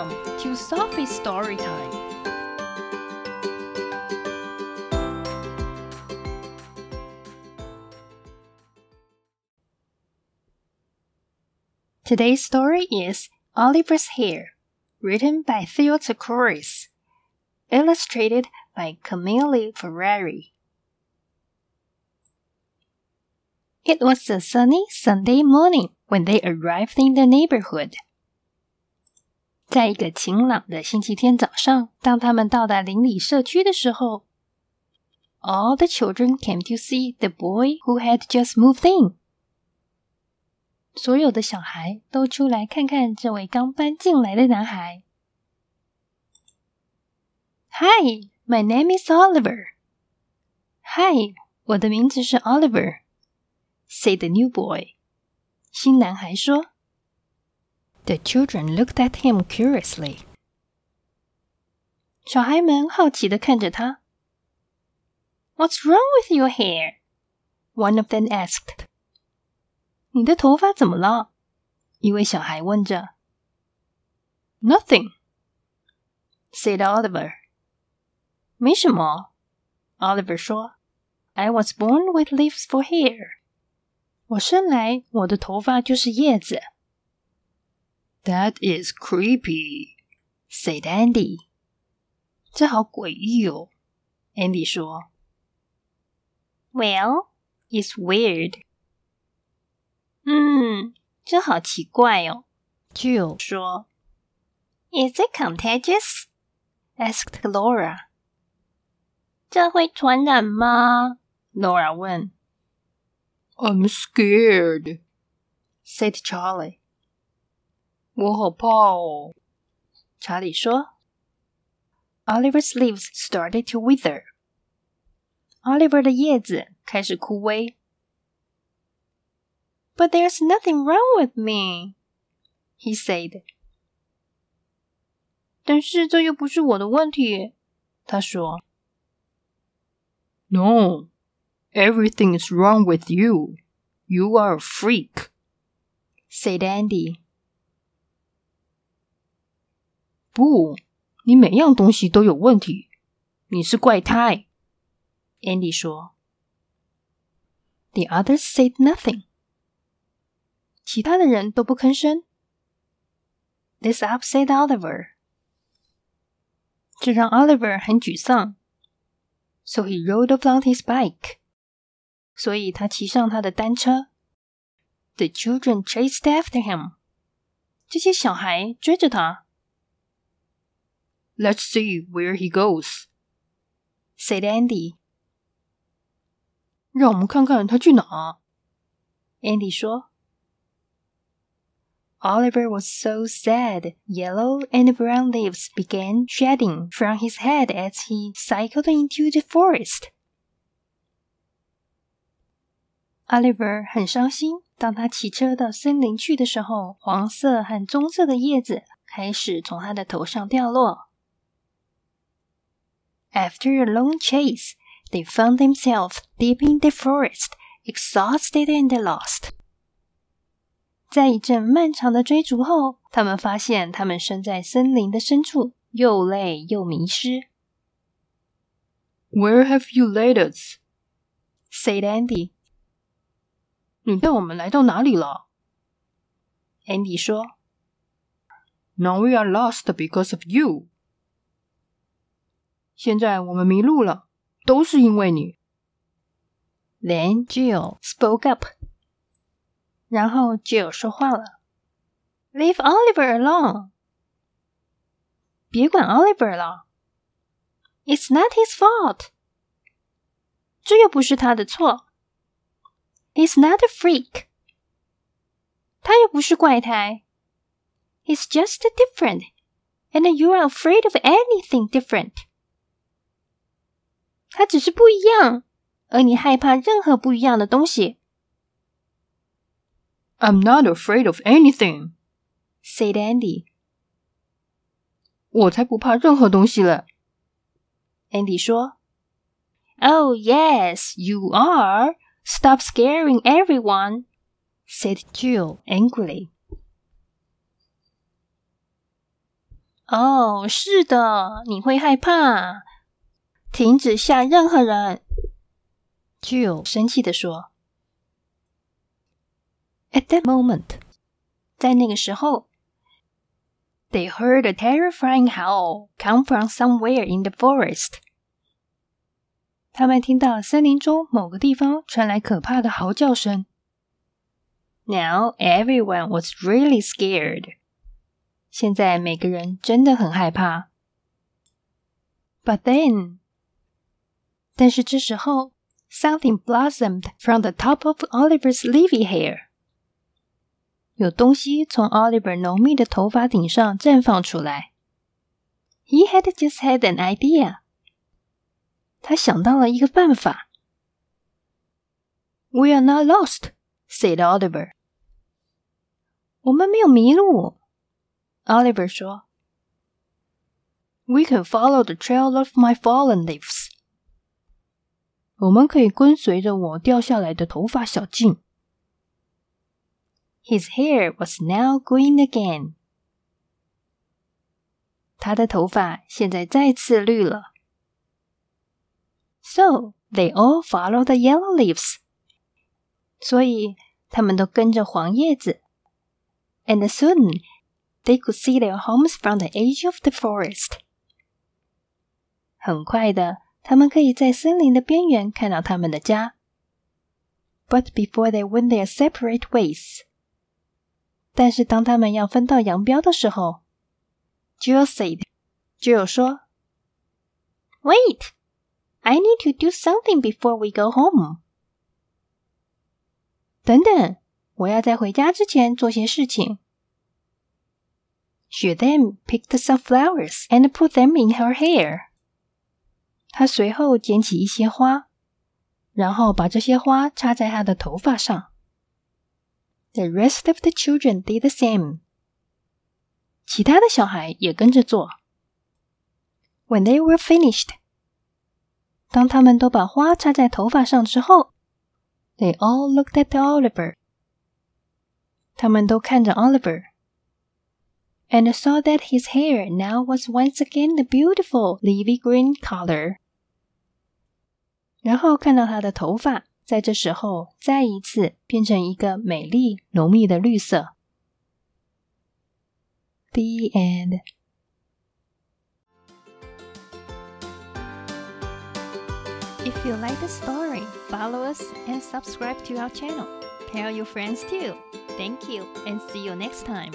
Welcome to Sophie's Story Time. Today's story is Oliver's Hair, written by Theo Tsecouras, illustrated by Camille Ferrari. It was a sunny Sunday morning when they arrived in the neighborhood. 在一个晴朗的星期天早上，当他们到达邻里社区的时候，all the children came to see the boy who had just moved in。所有的小孩都出来看看这位刚搬进来的男孩。Hi, my name is Oliver. Hi，我的名字是 Oliver。said the new boy。新男孩说。The children looked at him curiously. 小孩们好奇的看着他。What's wrong with your hair? One of them asked. 你的头发怎么了？一位小孩问着。Nothing, said Oliver. 没什么，Oliver 说。I was born with leaves for hair. 我生来我的头发就是叶子。 that is creepy," said Andy. 这好诡异哦，Andy 说。Well, it's weird. 嗯，这好奇怪哦。Jill 说。Is it contagious? asked Laura. 这会传染吗？Laura 问。I'm scared, said Charlie. 我好怕哦，查理说。Oliver's leaves started to wither. Oliver 的叶子开始枯萎。But there's nothing wrong with me, he said. 但是这又不是我的问题，他说。No, everything is wrong with you. You are a freak, said Andy. 不，你每样东西都有问题，你是怪胎。Andy 说。The others said nothing。其他的人都不吭声。This upset Oliver。这让 Oliver 很沮丧。So he rode off on his bike。所以他骑上他的单车。The children chased after him。这些小孩追着他。Let's see where he goes," said Andy. 让我们看看他去哪。Andy 说。Oliver was so sad, yellow and brown leaves began shedding from his head as he cycled into the forest. Oliver 很伤心。当他骑车到森林去的时候，黄色和棕色的叶子开始从他的头上掉落。 after a long chase, they found themselves deep in the forest, exhausted and lost. 在一阵漫长的追逐后，他们发现他们身在森林的深处，又累又迷失。Where have you led us? said Andy. 你带我们来到哪里了？Andy 说：“Now we are lost because of you.” 现在我们迷路了，都是因为你。Then Jill spoke up，然后 Jill 说话了：“Leave Oliver alone，别管 Oliver 了。It's not his fault，这又不是他的错。He's not a freak，他又不是怪胎。He's just different，and you are afraid of anything different。” 它只是不一样，而你害怕任何不一样的东西。I'm not afraid of anything," said Andy. 我才不怕任何东西了。Andy 说：“Oh yes, you are. Stop scaring everyone," said Jill angrily. 哦，是的，你会害怕。 停止向任何人！”Jill 生气的说。At that moment，在那个时候，they heard a terrifying howl come from somewhere in the forest。他们听到森林中某个地方传来可怕的嚎叫声。Now everyone was really scared。现在每个人真的很害怕。But then，但是这时候，something blossomed from the top of Oliver's leafy hair。有东西从 Oliver 浓密的头发顶上绽放出来。He had just had an idea。他想到了一个办法。We are not lost, said Oliver。我们没有迷路，Oliver 说。We can follow the trail of my fallen leaves。 我们可以跟随着我掉下来的头发小径。his hair was now green again. 他的头发现在再次绿了。So they all followed the yellow leaves. 所以他们都跟着黄叶子。And soon they could see their homes from the edge of the forest. 很快的，他们可以在森林的边缘看到他们的家。But before they went their separate ways. 但是当他们要分道扬镳的时候，Jill said，就有说：“Wait, I need to do something before we go home。”等等，我要在回家之前做些事情。She then picked some flowers and put them in her hair。 他随后捡起一些花，然后把这些花插在他的头发上。The rest of the children did the same. 其他的小孩也跟着做。When they were finished，当他们都把花插在头发上之后，they all looked at Oliver。他们都看着 Oliver。And saw that his hair now was once again the beautiful leafy green color。然后看到他的头发在这时候，再一次变成一个美丽浓密的绿色。The end. If you like the story, follow us and subscribe to our channel. Tell your friends too. Thank you and see you next time.